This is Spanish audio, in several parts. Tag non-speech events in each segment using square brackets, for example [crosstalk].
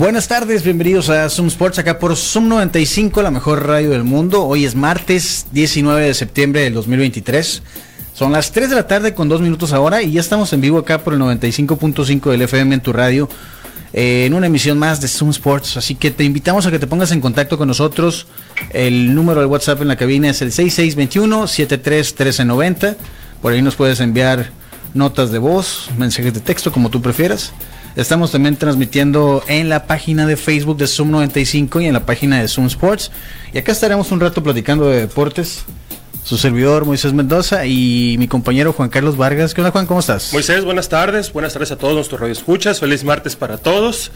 Buenas tardes, bienvenidos a Zoom Sports acá por Zoom 95, la mejor radio del mundo. Hoy es martes 19 de septiembre del 2023. Son las 3 de la tarde con 2 minutos ahora y ya estamos en vivo acá por el 95.5 del FM en tu radio eh, en una emisión más de Zoom Sports. Así que te invitamos a que te pongas en contacto con nosotros. El número de WhatsApp en la cabina es el 6621-731390. Por ahí nos puedes enviar notas de voz, mensajes de texto, como tú prefieras. Estamos también transmitiendo en la página de Facebook de Zoom 95 y en la página de Zoom Sports. Y acá estaremos un rato platicando de deportes. Su servidor Moisés Mendoza y mi compañero Juan Carlos Vargas. ¿Qué onda Juan? ¿Cómo estás? Moisés, buenas tardes. Buenas tardes a todos nuestros radioescuchas. Feliz martes para todos.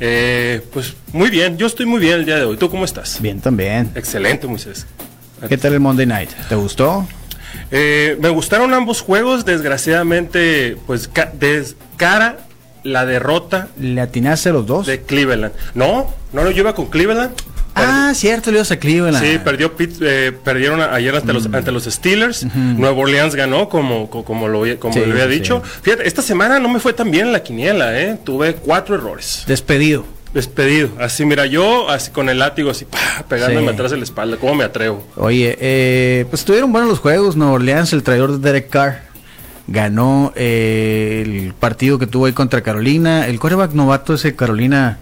Eh, pues muy bien, yo estoy muy bien el día de hoy. ¿Tú cómo estás? Bien también. Excelente, Moisés. ¿Qué tal el Monday Night? ¿Te gustó? Eh, me gustaron ambos juegos, desgraciadamente, pues ca de cara la derrota. ¿Le atinaste a los dos? De Cleveland. No, no, yo iba con Cleveland. Ah, cierto, le ibas a Cleveland. Sí, perdió, eh, perdieron ayer ante, los, ante los Steelers. Nuevo Orleans ganó, como, como, lo, como lo había dicho. Fíjate, esta semana no me fue tan bien en la quiniela, ¿eh? Tuve cuatro errores. Despedido. Despedido. Así, mira, yo así con el látigo, así, ¡pah! pegándome atrás de la espalda. ¿Cómo me atrevo? Oye, eh, pues estuvieron buenos los juegos. Nuevo Orleans, el traidor de Derek Carr ganó eh, el partido que tuvo ahí contra Carolina. El coreback novato ese Carolina,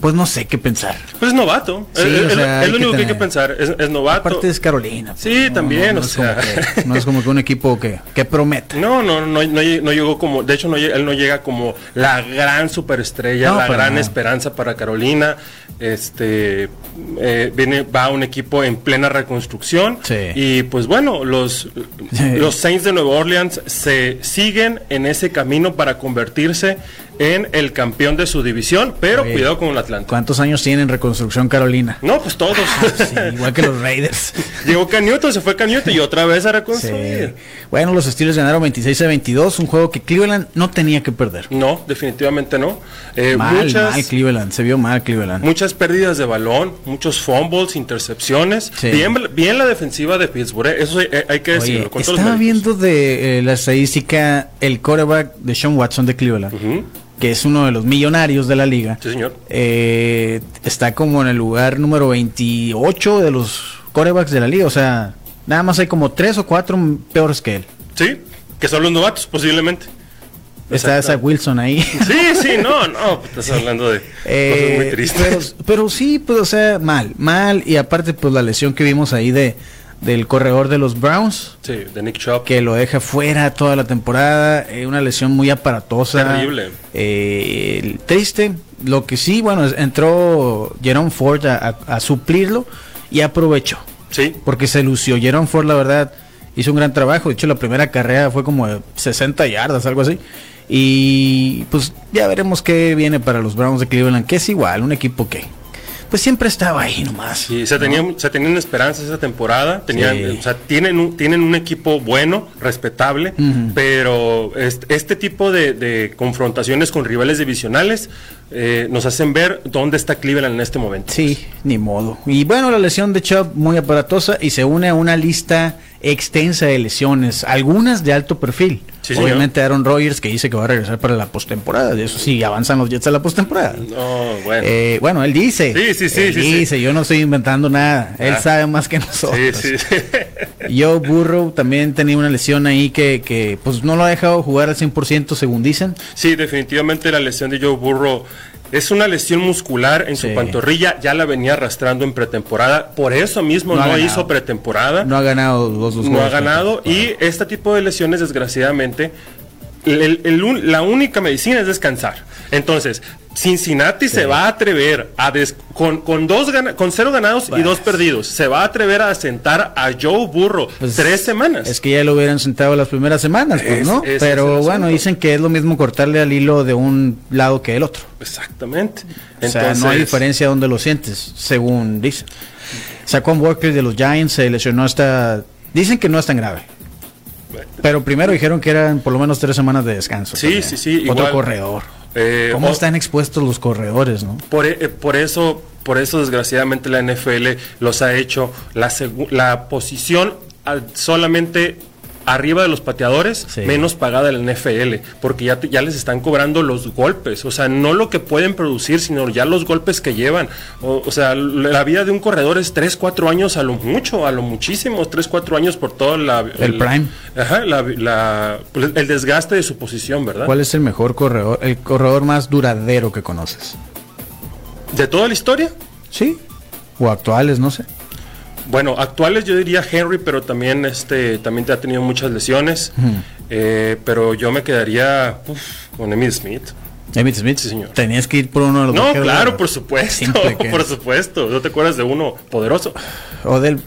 pues no sé qué pensar. Pues es novato. Sí, es, o sea, es lo único que que hay que pensar. Es, es novato. Aparte es Carolina. pues, Sí, no, también, no o es sea. como que- no es como que un equipo que, que promete. No, no, no, no, llegó como, de hecho él no llega como la gran superestrella, la gran esperanza para Carolina. Este eh, viene, va un equipo en plena reconstrucción Sí. y pues bueno, los, los Saints de Nueva Orleans se siguen en ese camino para convertirse en el campeón de su división, pero Oye. cuidado con el Atlanta. ¿Cuántos años tiene en reconstrucción Carolina? No, pues todos. Sí, igual que los Raiders. [laughs] Llegó Cam Newton, se fue Cam Newton y otra vez a Sí. reconstruir. Bueno, los Steelers ganaron 26 a 22, un juego que Cleveland no tenía que perder. No, definitivamente no. Eh, mal, muchas, mal Cleveland, se vio mal Cleveland. Muchas pérdidas de balón, muchos fumbles, intercepciones. Sí. Bien, bien la defensiva de Pittsburgh, eh, eso hay, hay que decirlo. Oye, estaba viendo de eh, la estadística el quarterback de Sean Watson de Cleveland, Ujú, que es uno de los millonarios de la liga. Sí, señor. Eh, está como en el lugar número 28 de los quarterbacks de la liga. O sea, nada más hay como tres o cuatro peores que él. Sí, que son los novatos, posiblemente. Está. Zach Wilson ahí. Sí, sí, no, no, estás hablando de [laughs] Eh, cosas muy tristes. Pero, pero sí, pues, o sea, mal, mal. Y aparte, pues la lesión que vimos ahí de del corredor de los Browns, Sí, de Nick Chubb. que lo deja fuera toda la temporada, eh, una lesión muy aparatosa. Terrible. Eh, triste. Lo que sí, bueno, entró Jerome Ford a, a- a suplirlo y aprovechó. Sí, Porque se lució. Jerome Ford, la verdad, hizo un gran trabajo. De hecho, la primera carrera fue como de 60 yardas, algo así. Y pues ya veremos qué viene para los Browns de Cleveland, que es igual, un equipo que pues siempre estaba ahí nomás. y se, tenían, se tenían esperanzas esa temporada. Tenían, Sí. o sea, tienen un, tienen un equipo bueno, respetable, pero este, este tipo de, de confrontaciones con rivales divisionales eh, nos hacen ver dónde está Cleveland en este momento. Sí, ni modo. Y bueno, la lesión de Chubb muy aparatosa y se une a una lista extensa de lesiones, algunas de alto perfil. Sí, señor. Obviamente Aaron Rodgers que dice que va a regresar para la postemporada. Y Eso sí, avanzan los Jets a la postemporada. No, bueno. Eh, bueno, él dice. Sí, sí, sí, Él sí, sí. dice, yo no estoy inventando nada. Él Ah. sabe más que nosotros. sí, sí. [laughs] Joe Burrow también tenía una lesión ahí que, que pues no lo ha dejado jugar al 100% según dicen. Sí, definitivamente la lesión de Joe Burrow es una lesión muscular en Sí. su pantorrilla, ya la venía arrastrando en pretemporada, por eso mismo No hizo pretemporada, No ha ganado los dos no ha ganado y este tipo de lesiones desgraciadamente el- el un- la única medicina es descansar. Entonces, Cincinnati se va a atrever a des- con, con dos con cero ganados y Pues. dos perdidos, se va a atrever a sentar a Joe Burrow Pues, tres semanas. Es que ya lo hubieran sentado las primeras semanas, pues, Es- ¿no? es Pero bueno, dicen que es lo mismo cortarle al hilo de un lado que el otro. Exactamente. o sea, no hay diferencia donde lo sientes, según dicen. Saquon Walker de los Giants se lesionó hasta... Dicen que no es tan grave. Pero primero dijeron que eran por lo menos tres semanas de descanso. Sí, sí, sí. Otro igual. corredor. Eh, ¿Cómo o- están expuestos los corredores, no? Por, eh, por eso, por eso desgraciadamente la NFL los ha hecho la, la posición al- solamente arriba de los pateadores Sí. menos pagada de la NFL, porque ya, les están cobrando los golpes, o sea, no lo que pueden producir, sino ya los golpes que llevan. O, o sea, la vida de un corredor es 3, 4 años a lo mucho, a lo muchísimo, 3, 4 años por todo la, El prime. Ajá, la- la- el desgaste de su posición, ¿verdad? ¿Cuál es el mejor corredor, el corredor más duradero que conoces? De toda la historia. Sí. O actuales, no sé. Bueno, actuales yo diría Henry, pero también este también ha tenido muchas lesiones. Eh, pero yo me quedaría uf, con Emmitt Smith. Emmitt Smith. Sí, señor. Tenías que ir por uno de los No, claro, por supuesto, [laughs] que por es. supuesto. ¿No te acuerdas de uno poderoso? O del.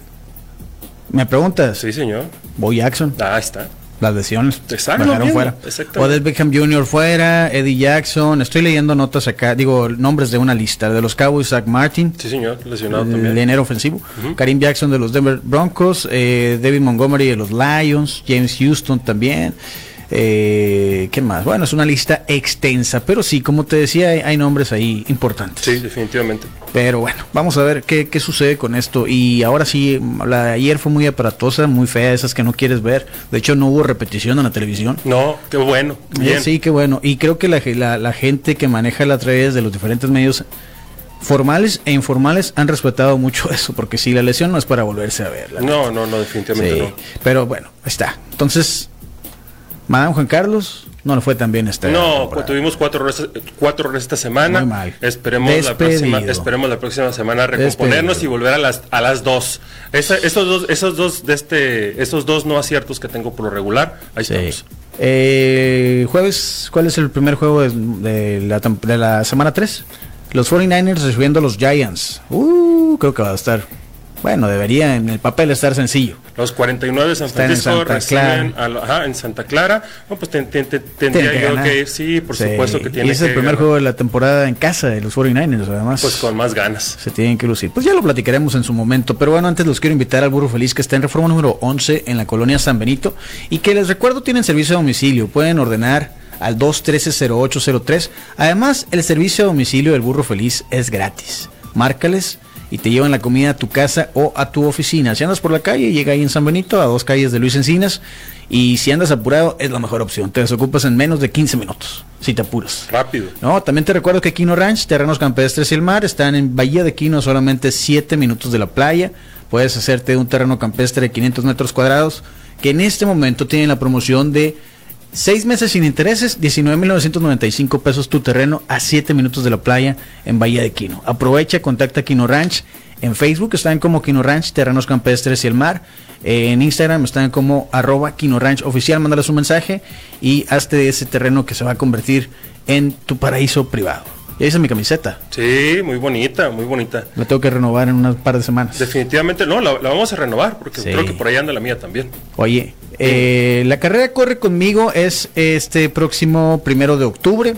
¿Me preguntas? Sí, señor. Bo Jackson. Ah, está. Las lesiones. Exacto, bien, fuera. Odell Beckham Jr. fuera, Eddie Jackson. Estoy leyendo notas acá, digo, nombres de una lista. De los Cowboys, Zach Martin. Sí, señor. Lesionado el también. enero ofensivo. Karim Jackson de los Denver Broncos. eh, David Montgomery de los Lions. James Houston también. Eh, ¿Qué más? Bueno, es una lista extensa, pero sí, como te decía, hay, hay nombres ahí importantes. Sí, definitivamente. Pero bueno, vamos a ver qué, qué sucede con esto. Y ahora sí, la de ayer fue muy aparatosa, muy fea, esas que no quieres ver. De hecho, no hubo repetición en la televisión. No, qué bueno. Eh, Bien. Sí, qué bueno. Y creo que la, la, la gente que maneja las redes de los diferentes medios formales e informales han respetado mucho [laughs] eso, porque si la lesión no es para volverse a ver. la No, no, no, definitivamente Sí, no. Pero bueno, está. Entonces, Madame Juan Carlos no le fue tan bien esta No, temporada. tuvimos cuatro errores, cuatro errores esta semana. Muy mal. Esperemos la, próxima, esperemos la próxima semana recomponernos Despedido. y volver a las a las dos. Esa- esos dos, esos dos de este, esos dos no aciertos que tengo por lo regular, ahí Sí. estamos. Eh, jueves, ¿cuál es el primer juego de, de la, tem- de la semana 3? Los 49ers recibiendo a los Giants. Uh, creo que va a estar. Bueno, debería en el papel estar sencillo. Los 49 de San Están en Francisco Santa reciben Clara. a lo- ajá, en Santa Clara. No, pues ten- ten- ten- tendría que yo ganar. que ir, sí, por Sí, supuesto que tiene Y es que el primer ganar. juego de la temporada en casa de los 49ers, además. Pues con más ganas. se tienen que lucir. Pues ya lo platicaremos en su momento. Pero bueno, antes los quiero invitar al Burro Feliz que está en reforma número 11 en la colonia San Benito. Y que les recuerdo tienen servicio a domicilio. Pueden ordenar al 213-0803. Además, el servicio a domicilio del Burro Feliz es gratis. Márcales y te llevan la comida a tu casa o a tu oficina. Si andas por la calle, llega ahí en San Benito, a dos calles de Luis Encinas. Y si andas apurado, es la mejor opción. Te desocupas en menos de 15 minutos, si te apuras. Rápido. No, también te recuerdo que Quino Ranch, Terrenos Campestres y el Mar están en Bahía de Quino, solamente 7 minutos de la playa. Puedes hacerte un terreno campestre de 500 metros cuadrados, que en este momento tienen la promoción de 6 meses sin intereses, 19.995 pesos tu terreno a 7 minutos de la playa en Bahía de Quino. Aprovecha, contacta Quino Ranch. En Facebook están como Quino Ranch, Terrenos Campestres y el Mar. Eh, en Instagram están como arroba Quino Ranch Oficial. Mándales un mensaje y hazte de ese terreno que se va a convertir en tu paraíso privado. Y ahí está mi camiseta. Sí, muy bonita, muy bonita. La tengo que renovar en unas par de semanas. Definitivamente no, la, la vamos a renovar porque Sí. creo que por ahí anda la mía también. Oye, eh, la carrera corre conmigo es este próximo primero de octubre.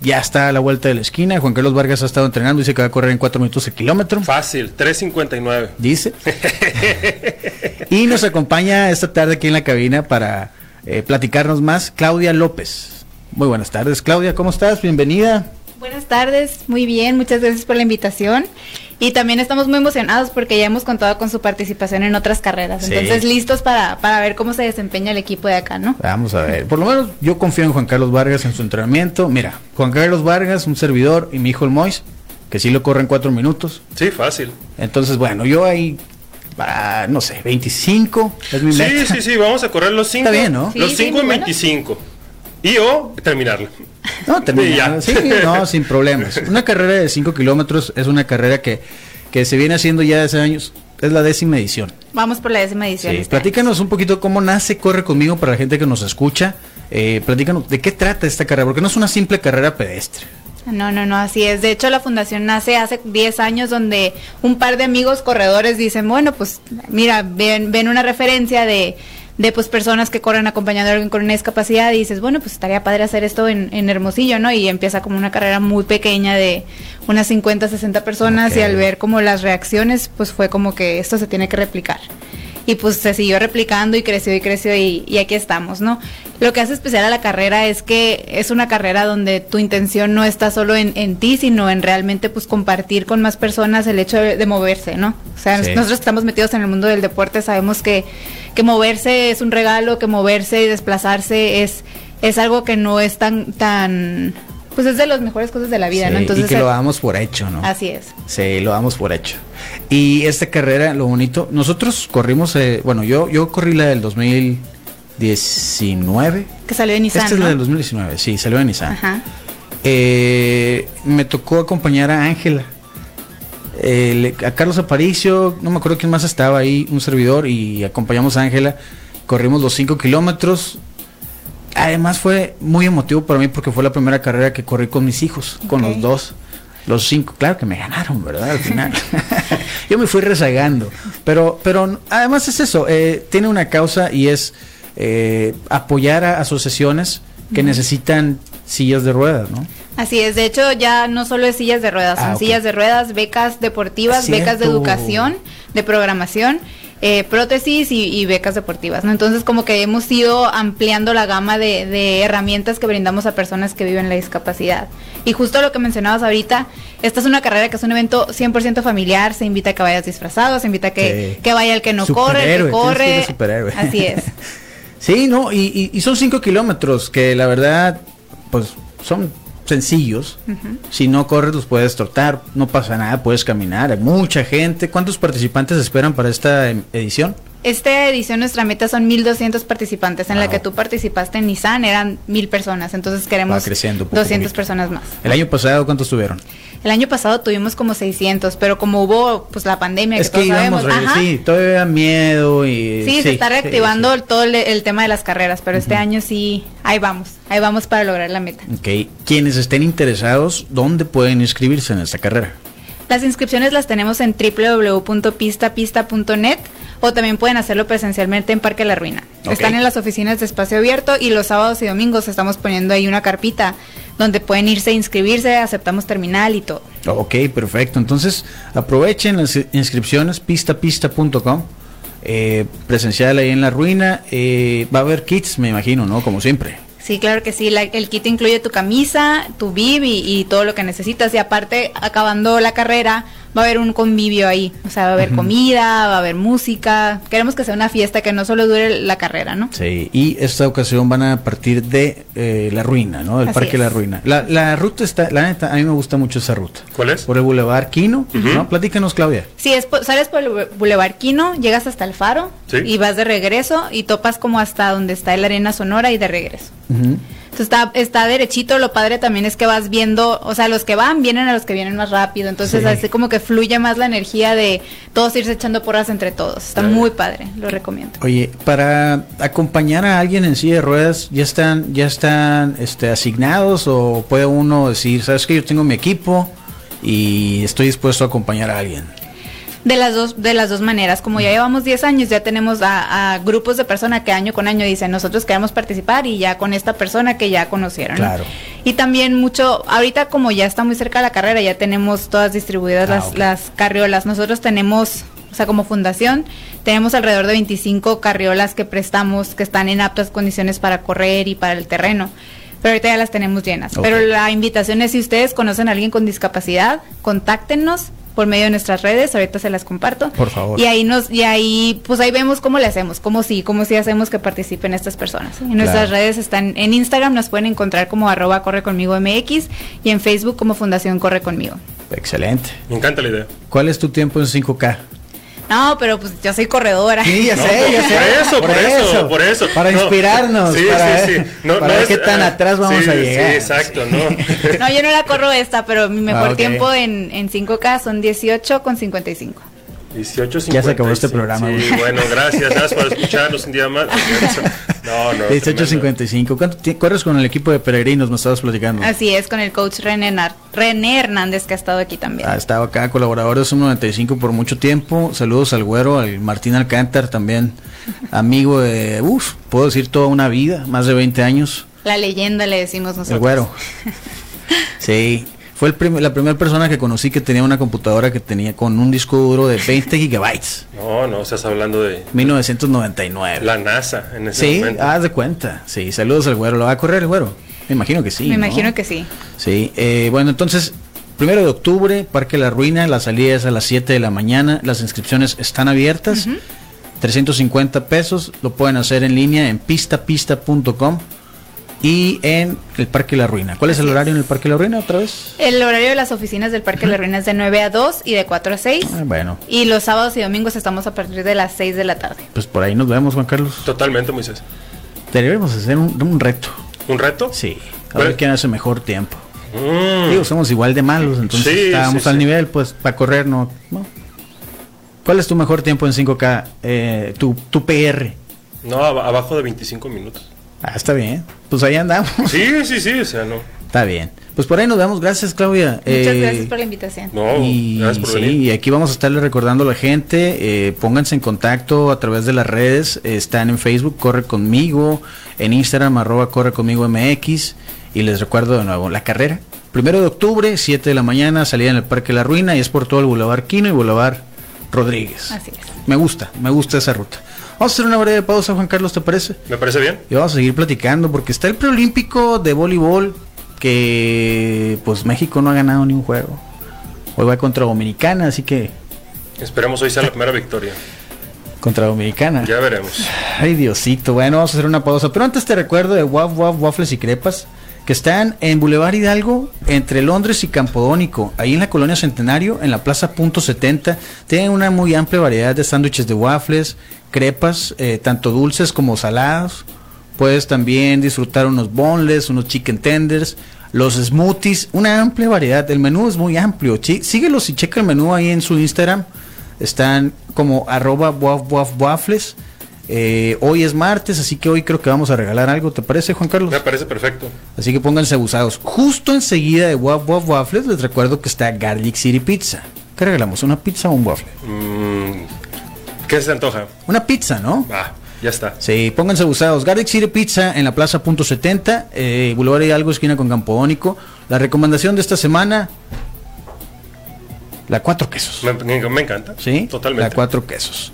Ya está a la vuelta de la esquina. Juan Carlos Vargas ha estado entrenando. Dice que va a correr en 4 minutos el kilómetro. Fácil, 3.59. Dice. [laughs] y nos acompaña esta tarde aquí en la cabina para eh, platicarnos más Claudia López. Muy buenas tardes, Claudia. ¿Cómo estás? Bienvenida. Buenas tardes, muy bien, muchas gracias por la invitación. Y también estamos muy emocionados porque ya hemos contado con su participación en otras carreras. Sí. Entonces, listos para, para ver cómo se desempeña el equipo de acá, ¿no? Vamos a ver. Por lo menos yo confío en Juan Carlos Vargas en su entrenamiento. Mira, Juan Carlos Vargas, un servidor, y mi hijo el Mois, que sí lo corre en cuatro minutos. Sí, fácil. Entonces, bueno, yo ahí, para, no sé, 25 es mi Sí, meta. sí, sí, vamos a correr los 5. Está bien, ¿no? Los Sí, sí, 5 muy en bueno. 25. Y o terminarla. No, termina. Ya. Sí, no, sin problemas. Una carrera de 5 kilómetros es una carrera que, que se viene haciendo ya hace años. Es la décima edición. Vamos por la décima edición. Sí, este año. platícanos un poquito cómo nace Corre conmigo para la gente que nos escucha. Eh, platícanos de qué trata esta carrera, porque no es una simple carrera pedestre. No, no, no, así es. De hecho, la fundación nace hace 10 años donde un par de amigos corredores dicen, bueno, pues mira, ven, ven una referencia de, de pues personas que corren acompañando a alguien con una discapacidad y dices, bueno, pues estaría padre hacer esto en, en Hermosillo, ¿no? Y empieza como una carrera muy pequeña de unas 50, 60 personas y al ver como las reacciones, pues fue como que esto se tiene que replicar. y pues se siguió replicando y creció y creció y, y aquí estamos, ¿no? Lo que hace especial a la carrera es que es una carrera donde tu intención no está solo en, en ti, sino en realmente pues compartir con más personas el hecho de, de moverse, ¿no? O sea, Sí. nosotros que estamos metidos en el mundo del deporte sabemos que, que moverse es un regalo, que moverse y desplazarse es, es algo que no es tan, tan, pues es de las mejores cosas de la vida, Sí, ¿no? Entonces, y que lo eh, damos por hecho, ¿no? así es. Sí, lo damos por hecho. Y esta carrera, lo bonito, nosotros corrimos, eh, bueno, yo yo corrí la del 2019. Que salió de Nissan, Esta es la del 2019, sí, salió de Nissan. Ajá. Eh, me tocó acompañar a Ángela. Eh, a Carlos Aparicio, no me acuerdo quién más estaba ahí, un servidor, y acompañamos a Ángela. Corrimos los 5 kilómetros. Además fue muy emotivo para mí porque fue la primera carrera que corrí con mis hijos, con los dos. Los cinco, claro que me ganaron, ¿verdad? Al final. [laughs] Yo me fui rezagando. Pero, pero además es eso, eh, tiene una causa y es eh, apoyar a asociaciones que necesitan sillas de ruedas, ¿no? Así es, de hecho ya no solo es sillas de ruedas, Ah, son sillas de ruedas, becas deportivas, Cierto. becas de educación, de programación, eh, prótesis y, y becas deportivas, ¿no? Entonces como que hemos ido ampliando la gama de, de herramientas que brindamos a personas que viven la discapacidad. Y justo lo que mencionabas ahorita, esta es una carrera que es un evento 100% familiar, se invita a que vayas disfrazado, se invita a que, Sí. que vaya el que no corre, el que corre. superhéroe. Así es. [laughs] Sí, no, y, y- y son cinco kilómetros que la verdad, pues son sencillos. Si no corres los puedes trotar, no pasa nada, puedes caminar. Hay mucha gente. ¿Cuántos participantes esperan para esta em, edición? Esta edición, nuestra meta son 1.200 participantes. En la que tú participaste en Nissan eran 1.000 personas. Entonces queremos Va creciendo poco a 200 poquito. personas más. El año pasado, ¿cuántos tuvieron? El año pasado tuvimos como 600, pero como hubo pues la pandemia, es que que todos íbamos, sabemos, ajá, sí, todavía miedo y... sí, se está reactivando sí. todo el, el tema de las carreras, pero este año sí, ahí vamos, ahí vamos para lograr la meta. Ok, quienes estén interesados, ¿dónde pueden inscribirse en esta carrera? Las inscripciones las tenemos en www.pistapista.net o también pueden hacerlo presencialmente en Parque La Ruina. Están en las oficinas de espacio abierto y los sábados y domingos estamos poniendo ahí una carpita donde pueden irse a inscribirse, aceptamos terminal y todo. Ok, perfecto. Entonces, aprovechen las inscripciones, pistapista.com. Eh, presencial ahí en la ruina. Eh, va a haber kits, me imagino, ¿no? Como siempre. Sí, claro que sí. la- el kit incluye tu camisa, tu bib y, y todo lo que necesitas. Y aparte, acabando la carrera, va a haber un convivio ahí. O sea, va a haber comida, va a haber música. Queremos que sea una fiesta que no solo dure la carrera, ¿no? Sí, y esta ocasión van a partir de eh, la ruina, ¿no? Del Así Parque es. La Ruina. La, la ruta está, la neta, a mí me gusta mucho esa ruta. ¿Cuál es? Por el Boulevard Quino, ¿no? Platícanos, Claudia. Sí, es, sales por el Boulevard Quino, llegas hasta el faro Sí. y vas de regreso y topas como hasta donde está la arena sonora y de regreso. Entonces está, está derechito, lo padre también es que vas viendo, o sea, los que van vienen a los que vienen más rápido, entonces Sí. así como que fluye más la energía de todos irse echando porras entre todos. Está muy padre, lo recomiendo. Oye, para acompañar a alguien en silla de ruedas, ¿ya están, ya están este, asignados o puede uno decir, sabes que yo tengo mi equipo y estoy dispuesto a acompañar a alguien? De las dos, de las dos maneras, como ya llevamos 10 años, ya tenemos a, a grupos de personas que año con año dicen, nosotros queremos participar y ya con esta persona que ya conocieron. ¿no? Claro. Y también mucho, ahorita como ya está muy cerca la carrera, ya tenemos todas distribuidas Ah, las, las carriolas. Nosotros tenemos, o sea, como fundación, tenemos alrededor de 25 carriolas que prestamos, que están en aptas condiciones para correr y para el terreno. Pero ahorita ya las tenemos llenas. Pero la invitación es si ustedes conocen a alguien con discapacidad, contáctenos por medio de nuestras redes, ahorita se las comparto. Por favor. Y ahí nos, y ahí, pues ahí vemos cómo le hacemos, cómo sí, cómo sí hacemos que participen estas personas. En nuestras Claro. redes están, en Instagram nos pueden encontrar como arroba corre conmigo MX y en Facebook como Fundación Corre Conmigo. Excelente. Me encanta la idea. ¿Cuál es tu tiempo en 5K? No, pero pues yo soy corredora. Sí, ya No, sé, por- ya sé. por eso, por eso, por eso. Para No. inspirarnos. Sí, para, sí, sí. No, para no ver es- qué tan ah, atrás vamos sí, a llegar. Sí, exacto, no. No, yo no la corro esta, pero mi mejor Ah, ok. tiempo en, en 5K son 18 con 55. 18 Ya se acabó este programa, Sí, güey. bueno, gracias, gracias por escucharnos un día más. [laughs] No, no. 18.55. ¿Cuánto ti- corres con el equipo de peregrinos? Me estabas platicando. Así es, con el coach René, Nar- René Hernández que ha estado aquí también. Ha estado acá, colaborador de Sum 95 por mucho tiempo. Saludos al güero, al Martín Alcántar, también amigo de, uff, puedo decir toda una vida, más de 20 años. La leyenda le decimos nosotros. El güero. [laughs] Sí. Fue el prim- la primera persona que conocí que tenía una computadora que tenía con un disco duro de 20 gigabytes. No, no, estás hablando de 1999. la NASA en ese sí, momento. haz de cuenta. Sí, saludos al güero. ¿Lo va a correr el güero? Me imagino que sí. Me ¿no? imagino que sí. Sí, eh, bueno, entonces, primero de octubre, Parque La Ruina, la salida es a las 7 de la mañana, las inscripciones están abiertas, 350 pesos, lo pueden hacer en línea en pistapista.com y en el Parque La Ruina. ¿Cuál es el horario es. en el Parque La Ruina otra vez? El horario de las oficinas del Parque de las Ruinas es de 9 a 2 y de 4 a 6. Ah, bueno, Y los sábados y domingos estamos a partir de las 6 de la tarde. pues por ahí nos vemos, Juan Carlos. Totalmente, Moisés. Debemos hacer un, un reto. ¿Un reto? Sí, a Bueno. ver quién hace mejor tiempo. Mm. Digo, somos igual de malos, entonces Sí, estábamos sí, al sí. nivel, pues para correr no, no. ¿Cuál es tu mejor tiempo en 5K? Eh, tu, tu PR. No, ab- abajo de 25 minutos. Ah, está bien. Pues ahí andamos. Sí, sí, sí, o sea, no. está bien. Pues por ahí nos vemos. Gracias, Claudia. Muchas Eh, gracias por la invitación. No, y, gracias por sí, venir. y aquí vamos a estarle recordando a la gente, eh, pónganse en contacto a través de las redes, eh, están en Facebook, Corre Conmigo, en Instagram, arroba Corre Conmigo MX, y les recuerdo de nuevo, la carrera, primero de octubre, 7 de la mañana, salida en el Parque La Ruina, y es por todo el Boulevard Quino y Boulevard Rodríguez. Así es. Me gusta, me gusta esa ruta. Vamos a hacer una breve pausa, Juan Carlos, ¿te parece? ¿Me parece bien? Y vamos a seguir platicando porque está el preolímpico de voleibol que pues México no ha ganado ni un juego. Hoy va contra Dominicana, así que Esperemos hoy sea la primera victoria. contra Dominicana. Ya veremos. Ay, Diosito. Bueno, vamos a hacer una pausa. Pero antes te recuerdo de Waf Waf Waffles y Crepas, que están en Boulevard Hidalgo, entre Londres y Campodónico, ahí en la colonia Centenario, en la Plaza Punto 70. Tienen una muy amplia variedad de sándwiches de waffles, crepas, eh, tanto dulces como salados. Puedes también disfrutar unos boneless, unos chicken tenders, los smoothies, una amplia variedad. El menú es muy amplio. Chi- Síguelos y checa el menú ahí en su Instagram. Están como arroba waf waf waffles. Eh, hoy es martes, así que hoy creo que vamos a regalar algo. ¿Te parece, Juan Carlos? Me parece perfecto. Así que pónganse abusados. Justo enseguida de Waf Waf Waffles les recuerdo que está Garlic City Pizza. ¿Qué regalamos? ¿Una pizza o un waffle? Mm, ¿Qué se antoja? Una pizza, ¿no? Ah, ya está. Sí, pónganse abusados. Garlic City Pizza en la Plaza Punto 70, eh, Boulevard Hidalgo, esquina con Campodónico. La recomendación de esta semana, la cuatro quesos. Me- me encanta. ¿Sí? Totalmente. La cuatro quesos.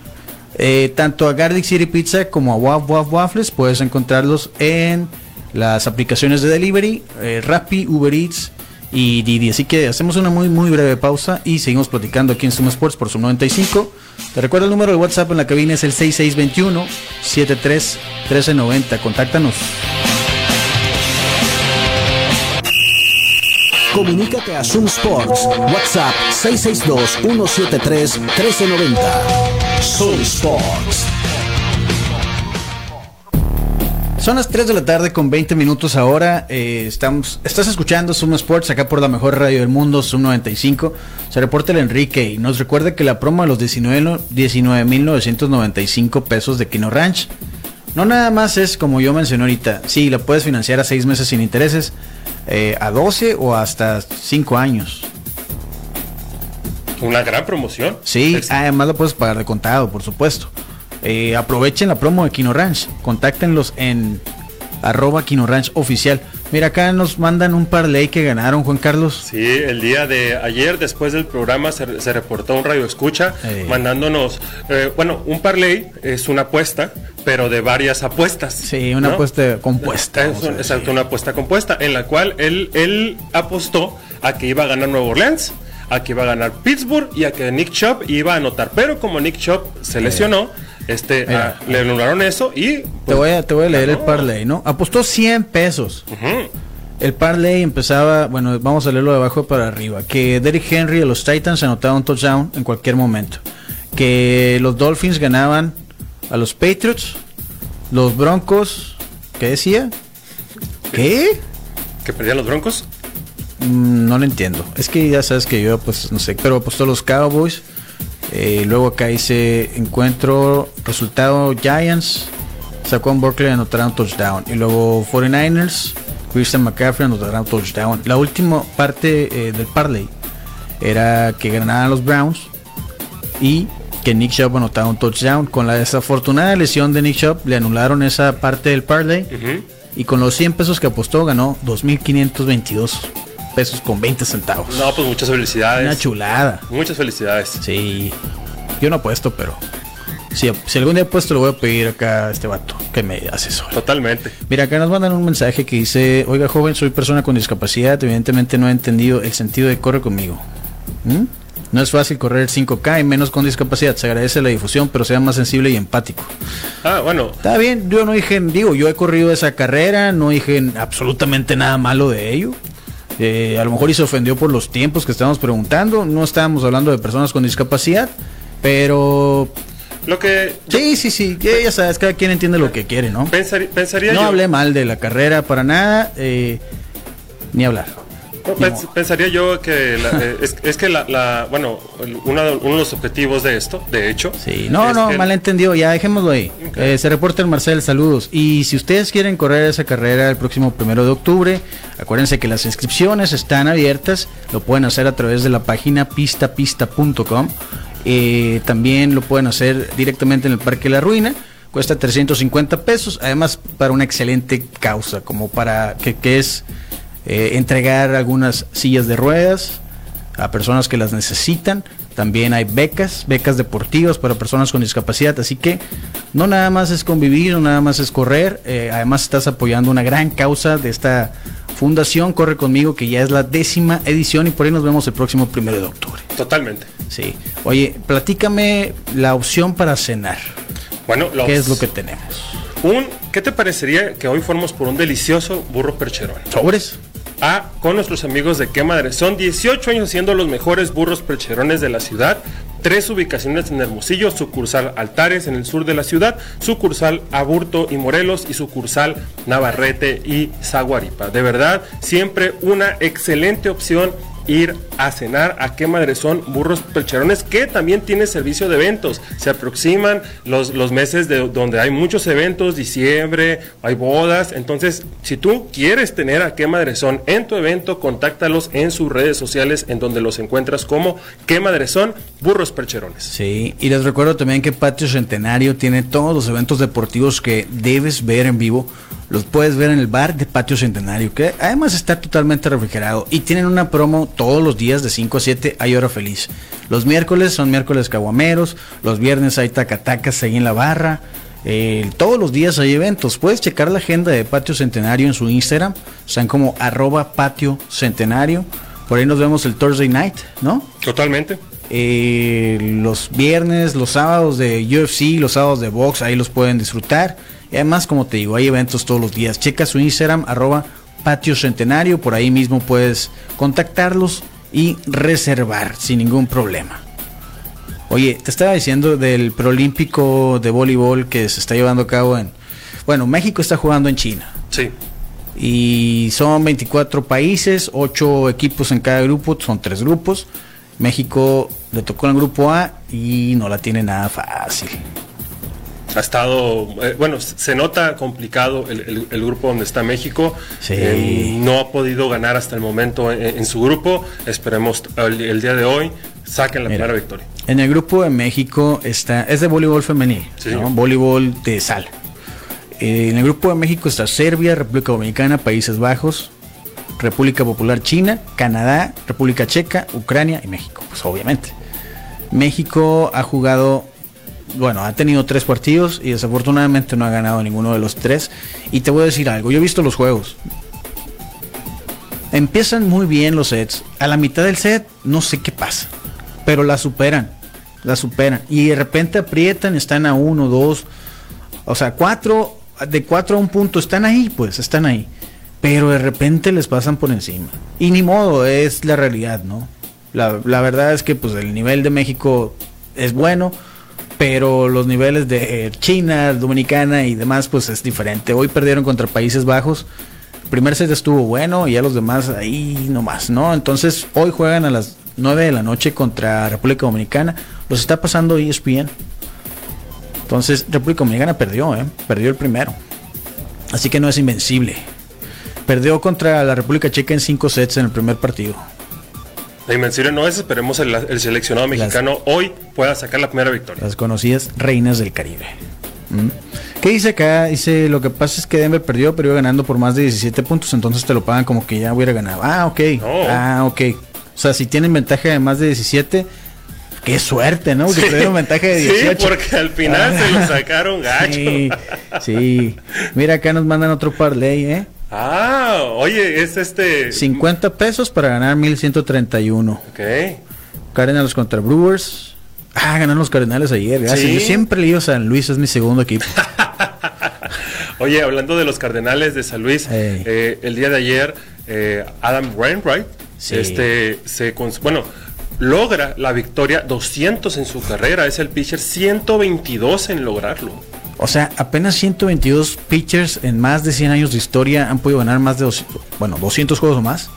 Eh, tanto a Garlic City Pizza como a Waf Waf Waffles puedes encontrarlos en las aplicaciones de delivery, eh, Rappi, Uber Eats y Didi. Así que hacemos una muy muy breve pausa y seguimos platicando aquí en Sumo Sports por su 95. Te recuerdo el número de WhatsApp en la cabina es el 6621 73 1390. Contáctanos. Comunícate a Zoom Sports. WhatsApp 662-173-1390. Zoom Sports. Son las 3 de la tarde con 20 minutos ahora. eh, estamos, estás escuchando Zoom Sports acá por la mejor radio del mundo, Zoom 95. Se reporta el Enrique y nos recuerda que la promo de los 19 no- 19.995 pesos de Kino Ranch no nada más es como yo mencioné ahorita. Sí, la puedes financiar a 6 meses sin intereses, eh, a 12 o hasta 5 años. Una gran promoción. Sí, además lo puedes pagar de contado, por supuesto. Eh, aprovechen la promo de Kino Ranch. Contáctenlos en arroba Kino Ranch oficial. Mira, acá nos mandan un parlay que ganaron, Juan Carlos. Sí, el día de ayer, después del programa, se, se reportó un radio escucha Eh. mandándonos, eh, bueno, un parlay es una apuesta, pero de varias apuestas. Sí, una ¿no? apuesta compuesta. Es exacto, una apuesta compuesta, en la cual él, él apostó a que iba a ganar Nueva Orleans, a que iba a ganar Pittsburgh y a que Nick Chubb iba a anotar. Pero como Nick Chubb se lesionó, este, Mira. ah, le anularon eso y... Te pues, voy a, te voy a leer el ganó. parlay, ¿no? Apostó 100 pesos. Ujú. El parlay empezaba, bueno, vamos a leerlo de abajo para arriba. Que Derrick Henry de los Titans anotaba un touchdown en cualquier momento. Que los Dolphins ganaban a los Patriots. Los Broncos, ¿qué decía? ¿Qué? ¿Que perdían los Broncos? Mm, no lo entiendo. Es que ya sabes que yo, pues, no sé, pero apostó los Cowboys. Eh, luego acá dice encuentro, resultado Giants. Saquon Berkeley anotará un touchdown. Y luego 49ers, Christian McCaffrey anotará un touchdown. La última parte eh, del parlay era que ganaran los Browns y que Nick Chubb anotaba un touchdown. Con la desafortunada lesión de Nick Chubb le anularon esa parte del parlay. Y con los 100 pesos que apostó ganó 2.522 pesos con 20 centavos. No, pues muchas felicidades. Una chulada. Muchas felicidades. Sí. Yo no apuesto, pero si, si algún día apuesto, le voy a pedir acá a este vato que me asesore. Totalmente. Mira, acá nos mandan un mensaje que dice, oiga joven, soy persona con discapacidad, evidentemente no he entendido el sentido de corre conmigo. ¿Mm? No es fácil correr 5K y menos con discapacidad. Se agradece la difusión, pero sea más sensible y empático. Ah, bueno. Está bien, yo no dije, digo, yo he corrido esa carrera, no dije absolutamente nada malo de ello. Eh, a lo mejor y se ofendió por los tiempos que estábamos preguntando. No estábamos hablando de personas con discapacidad, pero Lo que sí, sí, sí, ya, ya sabes, cada quien entiende lo que quiere, ¿no? pensari- pensaría No yo. hablé mal de la carrera para nada, eh, ni hablar. No, pens- pensaría yo que la- eh, es, es que la, la- bueno, el- uno, de- los objetivos de esto, de hecho, Sí, no, no, que- malentendido, ya dejémoslo ahí. Eh, se reporta el Marcel, saludos. Y si ustedes quieren correr esa carrera el próximo primero de octubre, acuérdense que las inscripciones están abiertas, lo pueden hacer a través de la página pistapista.com. Eh, también lo pueden hacer directamente en el Parque La Ruina. Cuesta 350 pesos, además para una excelente causa, como para que, que es eh, entregar algunas sillas de ruedas, a personas que las necesitan. También hay becas, becas deportivas para personas con discapacidad. Así que no nada más es convivir, no nada más es correr. eh, además estás apoyando una gran causa de esta fundación. Corre conmigo, que ya es la décima edición y por ahí nos vemos el próximo primero de octubre. Totalmente. Sí. Oye, platícame la opción para cenar. Bueno, los- ¿Qué es lo que tenemos? un, ¿qué te parecería que hoy fuéramos por un delicioso burro percherón? ¿Sobres? A, con nuestros amigos de Qué Madre. Son 18 años siendo los mejores burros percherones de la ciudad. Tres ubicaciones en Hermosillo, sucursal Altares en el sur de la ciudad, sucursal Aburto y Morelos y sucursal Navarrete y Zaguaripa. De verdad, siempre una excelente opción ir a cenar a qué madre son burros percherones que también tiene servicio de eventos. Se aproximan los, los meses de donde hay muchos eventos diciembre hay bodas. Entonces si tú quieres tener a qué madre son en tu evento contáctalos en sus redes sociales en donde los encuentras como qué madre son burros percherones Sí, y les recuerdo también que Patio Centenario tiene todos los eventos deportivos que debes ver en vivo. Los puedes ver en el bar de Patio Centenario, que además está totalmente refrigerado. Y tienen una promo todos los días de 5 a 7, hay hora feliz. Los miércoles son miércoles caguameros, los viernes hay tacatacas ahí en la barra. eh, todos los días hay eventos. Puedes checar la agenda de Patio Centenario en su Instagram. Están como arroba patio centenario. Por ahí nos vemos el Thursday night, ¿no? totalmente Eh, los viernes, los sábados de UFC, los sábados de box, ahí los pueden disfrutar. Y además, como te digo, hay eventos todos los días. Checa su Instagram, arroba patio centenario, por ahí mismo puedes contactarlos y reservar sin ningún problema. Oye, te estaba diciendo del preolímpico de voleibol que se está llevando a cabo en... Bueno, México está jugando en China. sí Y son 24 países, 8 equipos en cada grupo, son 3 grupos. México le tocó en el grupo A y no la tiene nada fácil. Ha estado, eh, bueno, se nota complicado el, el- el grupo donde está México. Sí. Eh, no ha podido ganar hasta el momento en, en su grupo. Esperemos el, el día de hoy saquen la Mira. primera victoria. En el grupo de México está, es de voleibol femenil, Sí. ¿no? voleibol de sal. Eh, en el grupo de México está Serbia, República Dominicana, Países Bajos, República Popular China, Canadá, República Checa, Ucrania y México, pues obviamente. México ha jugado, bueno, ha tenido tres partidos y desafortunadamente no ha ganado ninguno de los tres. Y te voy a decir algo, yo he visto los juegos. Empiezan muy bien los sets. A la mitad del set no sé qué pasa, pero la superan, la superan. Y de repente aprietan, están a uno, dos, o sea, cuatro, de cuatro a un punto, están ahí, pues, están ahí. Pero de repente les pasan por encima. Y ni modo, es la realidad, ¿no? La, verdad es que pues el nivel de México es bueno, pero los niveles de China, Dominicana y demás pues es diferente. Hoy perdieron contra Países Bajos. El primer set estuvo bueno y ya los demás ahí nomás, ¿no? Entonces hoy juegan a las 9 de la noche contra República Dominicana. Los está pasando ESPN. Entonces República Dominicana perdió, ¿eh? Perdió el primero. Así que no es invencible. Perdió contra la República Checa en 5 sets en el primer partido. La dimensión no es, esperemos el, el seleccionado mexicano hoy pueda sacar la primera victoria. Las conocidas reinas del Caribe. ¿Qué dice acá? Dice, lo que pasa es que Denver perdió, pero iba ganando por más de 17 puntos, entonces te lo pagan como que ya hubiera ganado. Ah, ok. No. Ah, ok. O sea, si tienen ventaja de más de 17, qué suerte, ¿no? Que Sí. perdieron ventaja de 18. Sí, porque al final se lo sacaron [laughs] gacho. Sí, sí. Mira, acá nos mandan otro parlay, ¿eh? Ah, oye, es este. 50 pesos para ganar 1131. Ok. Cardinals contra Brewers. Ah, ganaron los Cardenales ayer. Gracias. Sí. Yo siempre le digo San Luis, es mi segundo equipo. [laughs] Oye, hablando de los Cardenales de San Luis, eh, el día de ayer, eh, Adam Wainwright, Sí. este, se bueno, logra la victoria 200 en su carrera. Es el pitcher 122 en lograrlo. O sea, apenas 122 pitchers en más de 100 años de historia han podido ganar más de 200, bueno, 200 juegos o más.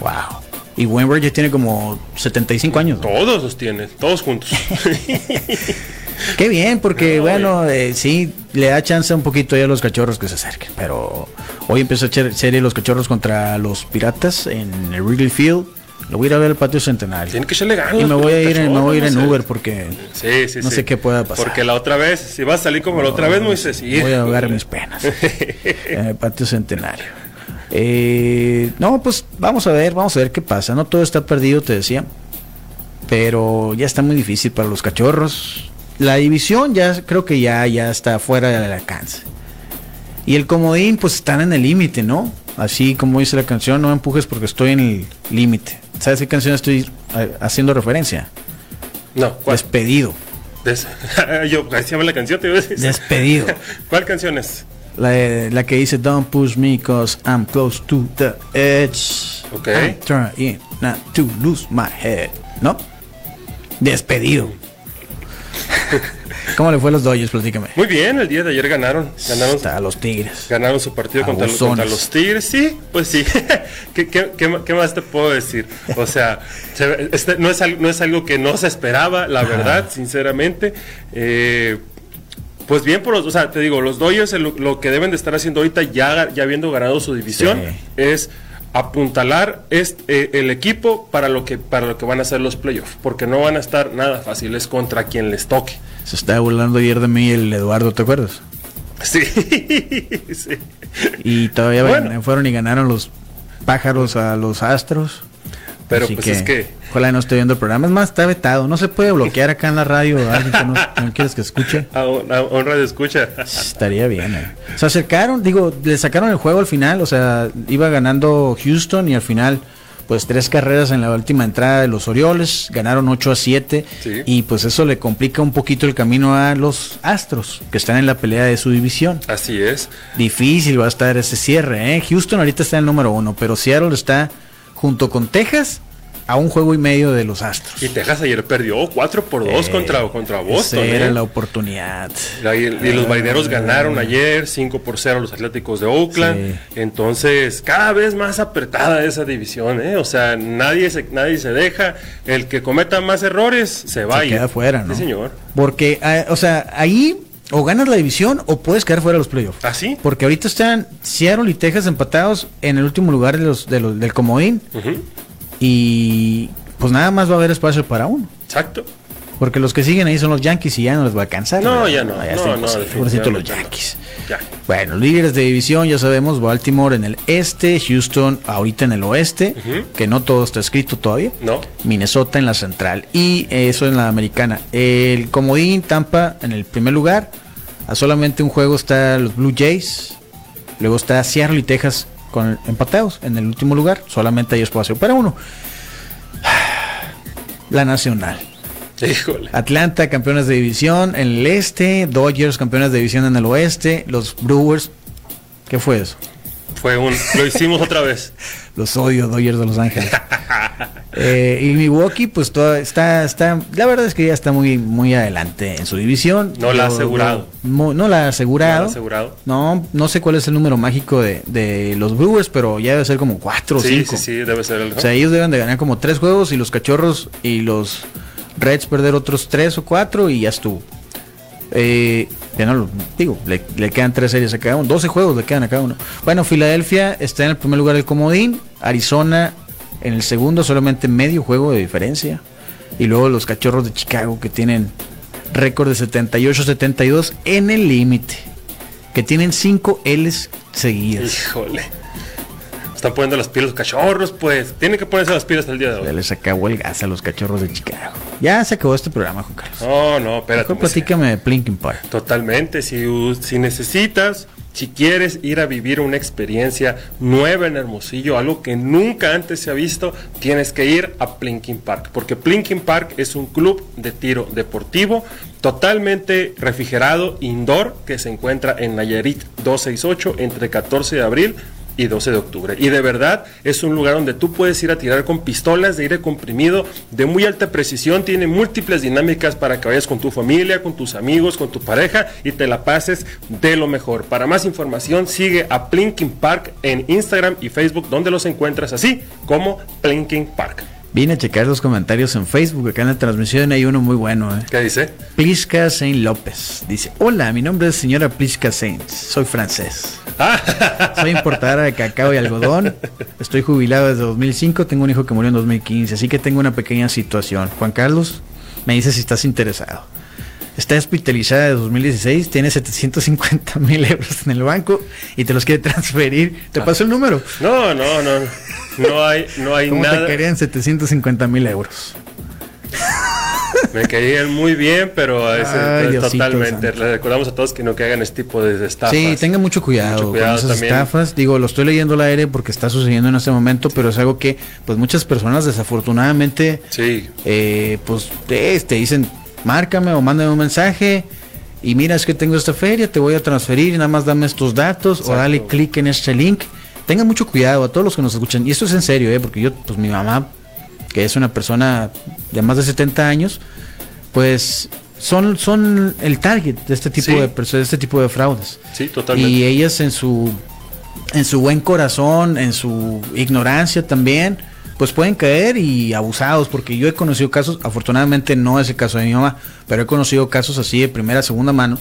Wow. Y Wainwright ya tiene como 75 años. ¿no? Todos los tiene, todos juntos. [laughs] Qué bien, porque No, bueno, eh, sí, le da chance un poquito a los cachorros que se acerquen. Pero hoy empezó a echar serie los cachorros contra los piratas en el Wrigley Field. Lo voy a ir a ver al patio centenario. Tienen que echarle ganas. Y me voy a ir, en- me voy a ir en no. Uber porque Sí, sí, no sí. sé qué pueda pasar. Porque la otra vez, si vas a salir como la otra vez, Moisés, sí. Voy a ahogar mis penas [laughs] en el patio centenario. Eh, no, pues vamos a ver, vamos a ver qué pasa. No todo está perdido, te decía. Pero ya está muy difícil para los cachorros. La división ya creo que ya, ya está fuera del alcance. Y el comodín, pues están en el límite, ¿no? Así como dice la canción, no me empujes porque estoy en el límite. ¿Sabes qué canción estoy haciendo referencia? No, ¿cuál? Despedido. Des- [laughs] Yo, así la canción, te iba a decir. Despedido. [laughs] ¿Cuál canción es? La, la que dice Don't push me cause I'm close to the edge. Ok. I'm trying not to lose my head. ¿No? Despedido. [laughs] ¿Cómo le fue a los Dodgers? Platícame. Muy bien, el día de ayer ganaron. Ganaron, Está los Tigres. ganaron su partido contra, los- Abusones. contra los Tigres. Sí, pues sí. [laughs] ¿Qué, qué, qué ma- qué más te puedo decir? O sea, [laughs] se- este no, es, no es algo que no se esperaba, la verdad, sinceramente. Eh, pues bien, por los, o sea, te digo, los Dodgers lo, lo que deben de estar haciendo ahorita, ya, ya habiendo ganado su división, Sí. es apuntalar este, eh, el equipo para lo que para lo que van a ser los playoffs, porque no van a estar nada fáciles contra quien les toque. Se estaba burlando ayer de mí el Eduardo, ¿te acuerdas? Sí, [laughs] sí. Y todavía Bueno. fueron y ganaron los pájaros a los astros. Pero Así pues es que Ojalá no esté viendo el programa. Es más, está vetado. No se puede bloquear acá en la radio a alguien que no, quieres que escuche. [laughs] a, un- a un radio escucha. Estaría bien. eh. Se acercaron, digo, le sacaron el juego al final. O sea, iba ganando Houston y al final, pues tres carreras en la última entrada de los Orioles. Ganaron 8 a 7. Sí. Y pues eso le complica un poquito el camino a los Astros, que están en la pelea de su división. Así es. Difícil va a estar ese cierre. ¿eh? Houston ahorita está en el número uno, pero Seattle está junto con Texas a un juego y medio de los Astros. Y Texas ayer perdió 4 por 2 Eh, contra, contra Boston. Esa era ¿eh? la oportunidad. Y, y los marineros ganaron ayer 5 por 0 a los Atléticos de Oakland. Sí. Entonces, cada vez más apretada esa división. ¿eh? O sea, nadie se, nadie se deja. El que cometa más errores se va. Se queda fuera, ¿no? Sí, señor. Porque, ah, o sea, ahí o ganas la división o puedes quedar fuera de los playoffs. ¿Así? Porque ahorita están Seattle y Texas empatados en el último lugar de los, de los- del comodín y pues nada más va a haber espacio para uno. Exacto. Porque los que siguen ahí son los Yankees y ya no les va a alcanzar. No, ¿verdad? ya no, está no, no, Pobrecito los no. Yankees. Ya. Bueno, líderes de división, ya sabemos, Baltimore en el este, Houston ahorita en el oeste, que no todo está escrito todavía. No. Minnesota en la central y eso en la americana. El comodín Tampa en el primer lugar. A solamente un juego está los Blue Jays. Luego está Seattle y Texas con empatados en el último lugar. Solamente hay espacio para uno. [sighs] La nacional. [laughs] Híjole. Atlanta, campeones de división en el este. Dodgers, campeones de división en el oeste. Los Brewers. ¿Qué fue eso? Fue un. Lo hicimos otra vez. [laughs] Los odio, Dodgers de Los Ángeles. [laughs] Eh, y Milwaukee, pues todo está, está, la verdad es que ya está muy, muy adelante en su división. No la ha asegurado. no la ha asegurado. No la asegurado. No, no sé cuál es el número mágico de, de los Brewers, pero ya debe ser como cuatro o Sí, cinco. sí, sí, debe ser el. O sea, ellos deben de ganar como tres juegos y los cachorros y los Reds perder otros tres o cuatro y ya estuvo. Eh, ya no lo digo, le, quedan tres series a cada uno, 12 juegos le quedan a cada uno. Bueno, Filadelfia está en el primer lugar del comodín, Arizona en el segundo, solamente medio juego de diferencia. Y luego los cachorros de Chicago que tienen récord de 78-72 en el límite, que tienen 5 L's seguidas. Híjole. Están poniendo las pilas los cachorros, pues. Tienen que ponerse las pilas el día de Ya hoy. les acabó el gas a los cachorros de Chicago. Ya se acabó este programa, Juan Carlos. No, no, espérate. Mejor platícame de Plinking Park. Totalmente. Si, si necesitas, si quieres ir a vivir una experiencia nueva en Hermosillo, algo que nunca antes se ha visto, tienes que ir a Plinking Park. Porque Plinking Park es un club de tiro deportivo totalmente refrigerado, indoor, que se encuentra en Nayarit 268 entre 14 de abril y 12 de octubre. Y de verdad es un lugar donde tú puedes ir a tirar con pistolas de aire comprimido de muy alta precisión, tiene múltiples dinámicas para que vayas con tu familia, con tus amigos, con tu pareja y te la pases de lo mejor. Para más información sigue a Plinking Park en Instagram y Facebook donde los encuentras así como Plinking Park. Vine a checar los comentarios en Facebook, acá en la transmisión hay uno muy bueno, ¿eh? ¿Qué dice? Pliska Saint López dice: Hola, mi nombre es señora Pliska Saint, soy francés. Soy importadora de cacao y algodón. Estoy jubilado desde 2005. Tengo un hijo que murió en 2015. Así que tengo una pequeña situación. Juan Carlos, me dice si estás interesado. Está hospitalizada de 2016. Tiene 750 mil euros en el banco y te los quiere transferir. ¿Te paso el número? No, no, no. No hay, no hay ¿Cómo nada. te querían 750 mil euros? Me caían muy bien, pero es, Ay, es totalmente. santo. Le recordamos a todos que no que hagan este tipo de estafas. Sí, tenga mucho cuidado, Mucho cuidado con esas también. estafas. Digo, lo estoy leyendo al aire porque está sucediendo en este momento, pero es algo que, pues, muchas personas desafortunadamente, Sí, eh, pues, te, te dicen, márcame o mándame un mensaje y mira, es que tengo esta feria, te voy a transferir, nada más dame estos datos o dale clic en este link. Tengan mucho cuidado a todos los que nos escuchan. Y esto es en serio, ¿eh? porque yo, pues, mi mamá, que es una persona de más de 70 años, pues, son, son el target de este tipo Sí. de de este tipo de fraudes. sí, totalmente. Y ellas en su en su buen corazón, en su ignorancia también, pues pueden caer y abusados, porque yo he conocido casos, afortunadamente no es el caso de mi mamá, pero he conocido casos así de primera, segunda mano,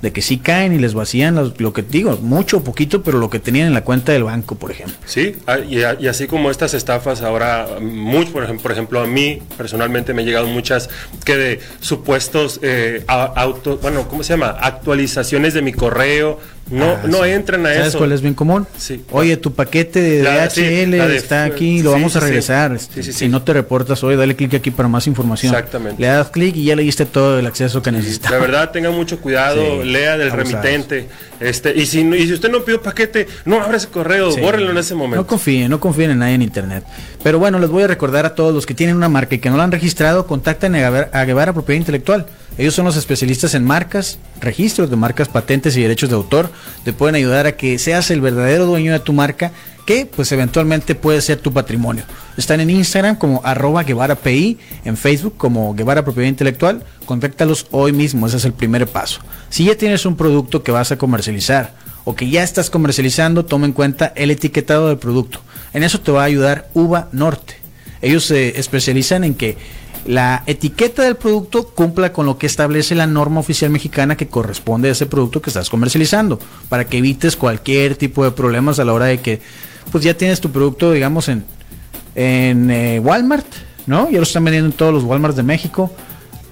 de que sí caen y les vacían lo que digo, mucho o poquito, pero lo que tenían en la cuenta del banco, por ejemplo. Sí, ah, y, a- y así como estas estafas ahora, mucho, por ejemplo, por ejemplo, a mí personalmente me han llegado muchas que de supuestos eh, auto, bueno, ¿cómo se llama? Actualizaciones de mi correo, no, Ah, no sí. entran a ¿Sabes eso. cuál es bien común? Sí. Oye, tu paquete de La- DHL de- está aquí, lo vamos a regresar. Sí, Si no te reportas hoy, dale clic aquí para más información. Exactamente. Le das clic y ya le diste todo el acceso que necesitas. La verdad, tenga mucho cuidado, lea del abusados. remitente. Este, y si, no- y si usted no pidió paquete, no abra ese correo, bórrelo en ese momento. No confíen, no confíen en nadie en internet. Pero bueno, les voy a recordar a todos los que tienen una marca y que no la han registrado, contacten a Guevara Propiedad Intelectual. Ellos son los especialistas en marcas, registros de marcas, patentes y derechos de autor. Te pueden ayudar a que seas el verdadero dueño de tu marca, que pues eventualmente puede ser tu patrimonio. Están en Instagram como arroba Guevara en Facebook como Guevara Propiedad Intelectual. Contáctalos hoy mismo, ese es el primer paso. Si ya tienes un producto que vas a comercializar o que ya estás comercializando, toma en cuenta el etiquetado del producto. En eso te va a ayudar Uva Norte. Ellos se especializan en que la etiqueta del producto cumpla con lo que establece la norma oficial mexicana que corresponde a ese producto que estás comercializando, para que evites cualquier tipo de problemas a la hora de que pues ya tienes tu producto, digamos, en, en eh, Walmart, ¿no? Ya lo están vendiendo en todos los Walmarts de México.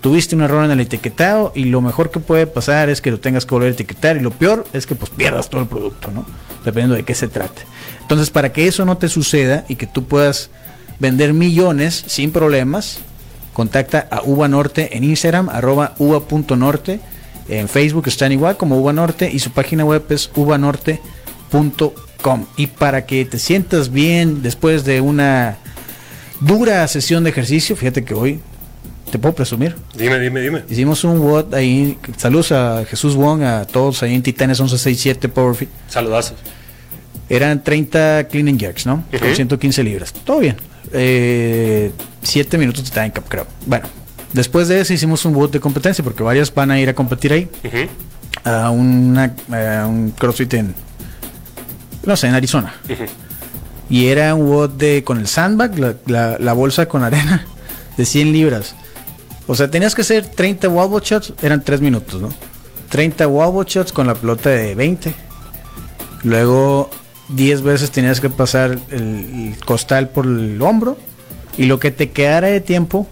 Tuviste un error en el etiquetado y lo mejor que puede pasar es que lo tengas que volver a etiquetar y lo peor es que pues pierdas todo el producto, ¿no? Dependiendo de qué se trate. Entonces, para que eso no te suceda y que tú puedas vender millones sin problemas, contacta a Uva Norte en Instagram, arroba uva.norte. En Facebook están igual como Uva Norte y su página web es uvanorte.com. Y para que te sientas bien después de una dura sesión de ejercicio, fíjate que hoy te puedo presumir. Dime, dime, dime. Hicimos un WOD ahí. Saludos a Jesús Wong, a todos ahí en Titanes 1167 Powerfit. Saludazos. Eran 30 clean and jerks, ¿no? Ujú. Con 115 libras. Todo bien. 7 minutos de time cap, creo. Bueno, después de eso hicimos un WOD de competencia porque varias van a ir a competir ahí. Ujú, A, una, a un CrossFit en. No sé, en Arizona. ujú. Y era un WOD de, con el sandbag, la, la- la bolsa con arena, de 100 libras. O sea, tenías que hacer 30 wobble shots, eran 3 minutos, ¿no? 30 wobble shots con la pelota de 20. Luego 10 veces tenías que pasar el, el costal por el hombro. Y lo que te quedara de tiempo,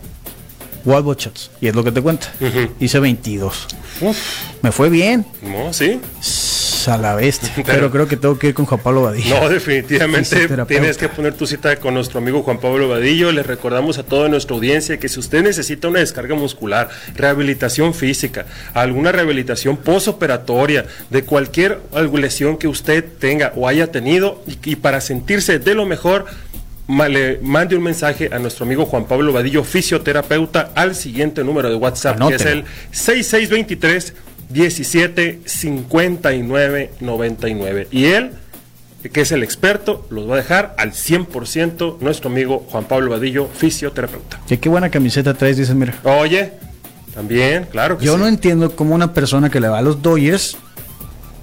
Wall shots. Y es lo que te cuenta. Hice 22. Uf, Me fue bien. no, sí. s- A la bestia. Pero, [laughs] Pero- creo que tengo que ir con Juan Pablo Badilla. No, definitivamente tienes que poner tu cita con nuestro amigo Juan Pablo Vadillo. Les recordamos a toda nuestra audiencia que si usted necesita una descarga muscular, rehabilitación física, alguna rehabilitación posoperatoria de cualquier lesión que usted tenga o haya tenido y, y para sentirse de lo mejor, le mande un mensaje a nuestro amigo Juan Pablo Vadillo, fisioterapeuta, al siguiente número de WhatsApp, que es el 6623 17 59 99. Y él que es el experto, los va a dejar al 100% nuestro amigo Juan Pablo Vadillo, fisioterapeuta. Que qué buena camiseta traes, dicen, mira. Oye, también, claro que Yo sí. no entiendo cómo una persona que le va a los Dodgers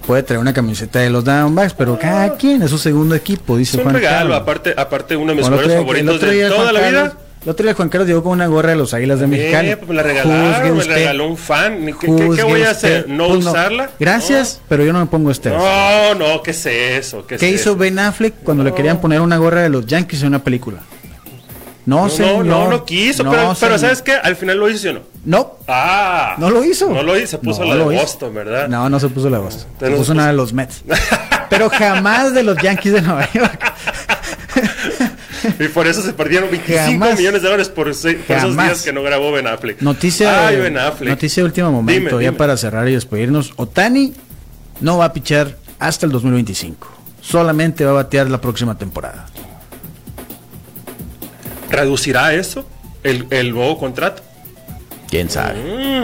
puede traer una camiseta de los Diamondbacks, pero cada quien es su segundo equipo, dice es un Juan regalo, Carlos. aparte, aparte uno de mis jugadores favoritos de toda Juan la Carlos- vida. El otro día Juan Carlos llegó con una gorra de los Águilas de Mexicali. Eh, pues me la regalaron, me regaló un fan. ¿Qué, voy a hacer? ¿No Pues usarla? Gracias, pero yo no me pongo este. No, no, ¿qué es eso? ¿Qué, es ¿Qué hizo eso? Ben Affleck cuando le querían poner una gorra de los Yankees en una película? No, No, señor. no, no quiso, No, pero, pero. ¿sabes qué? Al final lo hizo, ¿sí o no? No, Ah, no lo hizo. No lo hizo, se puso No la de. Boston, ¿verdad? No, no se puso la de Boston. Se puso pues- una de los Mets. Pero jamás de los Yankees de Nueva York. [laughs] Y por eso se perdieron 25 Jamás. millones de dólares por, se- por esos días que no grabó Ben Affleck. Noticia, Ay, de, Ben Affleck. noticia de último momento, Dime, ya dime. para cerrar y despedirnos. Otani no va a pichar hasta el 2025. Solamente va a batear la próxima temporada. ¿Reducirá eso el, el nuevo contrato? ¿Quién sabe?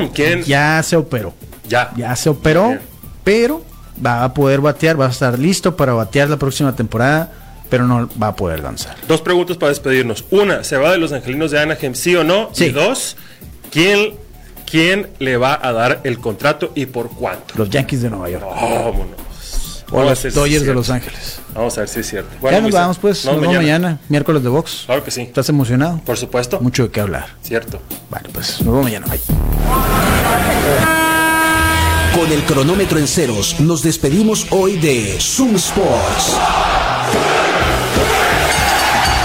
Mm, ¿Quién? Ya se operó. Ya. Ya se operó, Bien. pero va a poder batear, va a estar listo para batear la próxima temporada, pero no va a poder lanzar. Dos preguntas para despedirnos. Una, ¿se va de los angelinos de Anaheim, sí o no? Sí. Y dos, ¿quién, ¿quién le va a dar el contrato y por cuánto? Los Yankees de Nueva York. Vámonos. o Vamos a los si Dodgers de. Los Ángeles. Vamos a ver si es cierto. ya nos vamos pues, nos vemos mañana, miércoles de box. Claro que sí. ¿Estás emocionado? Por supuesto. Mucho de qué hablar. Cierto. Vale, pues nos vemos mañana. Bye. Con el cronómetro en ceros, nos despedimos hoy de Zoom Sports.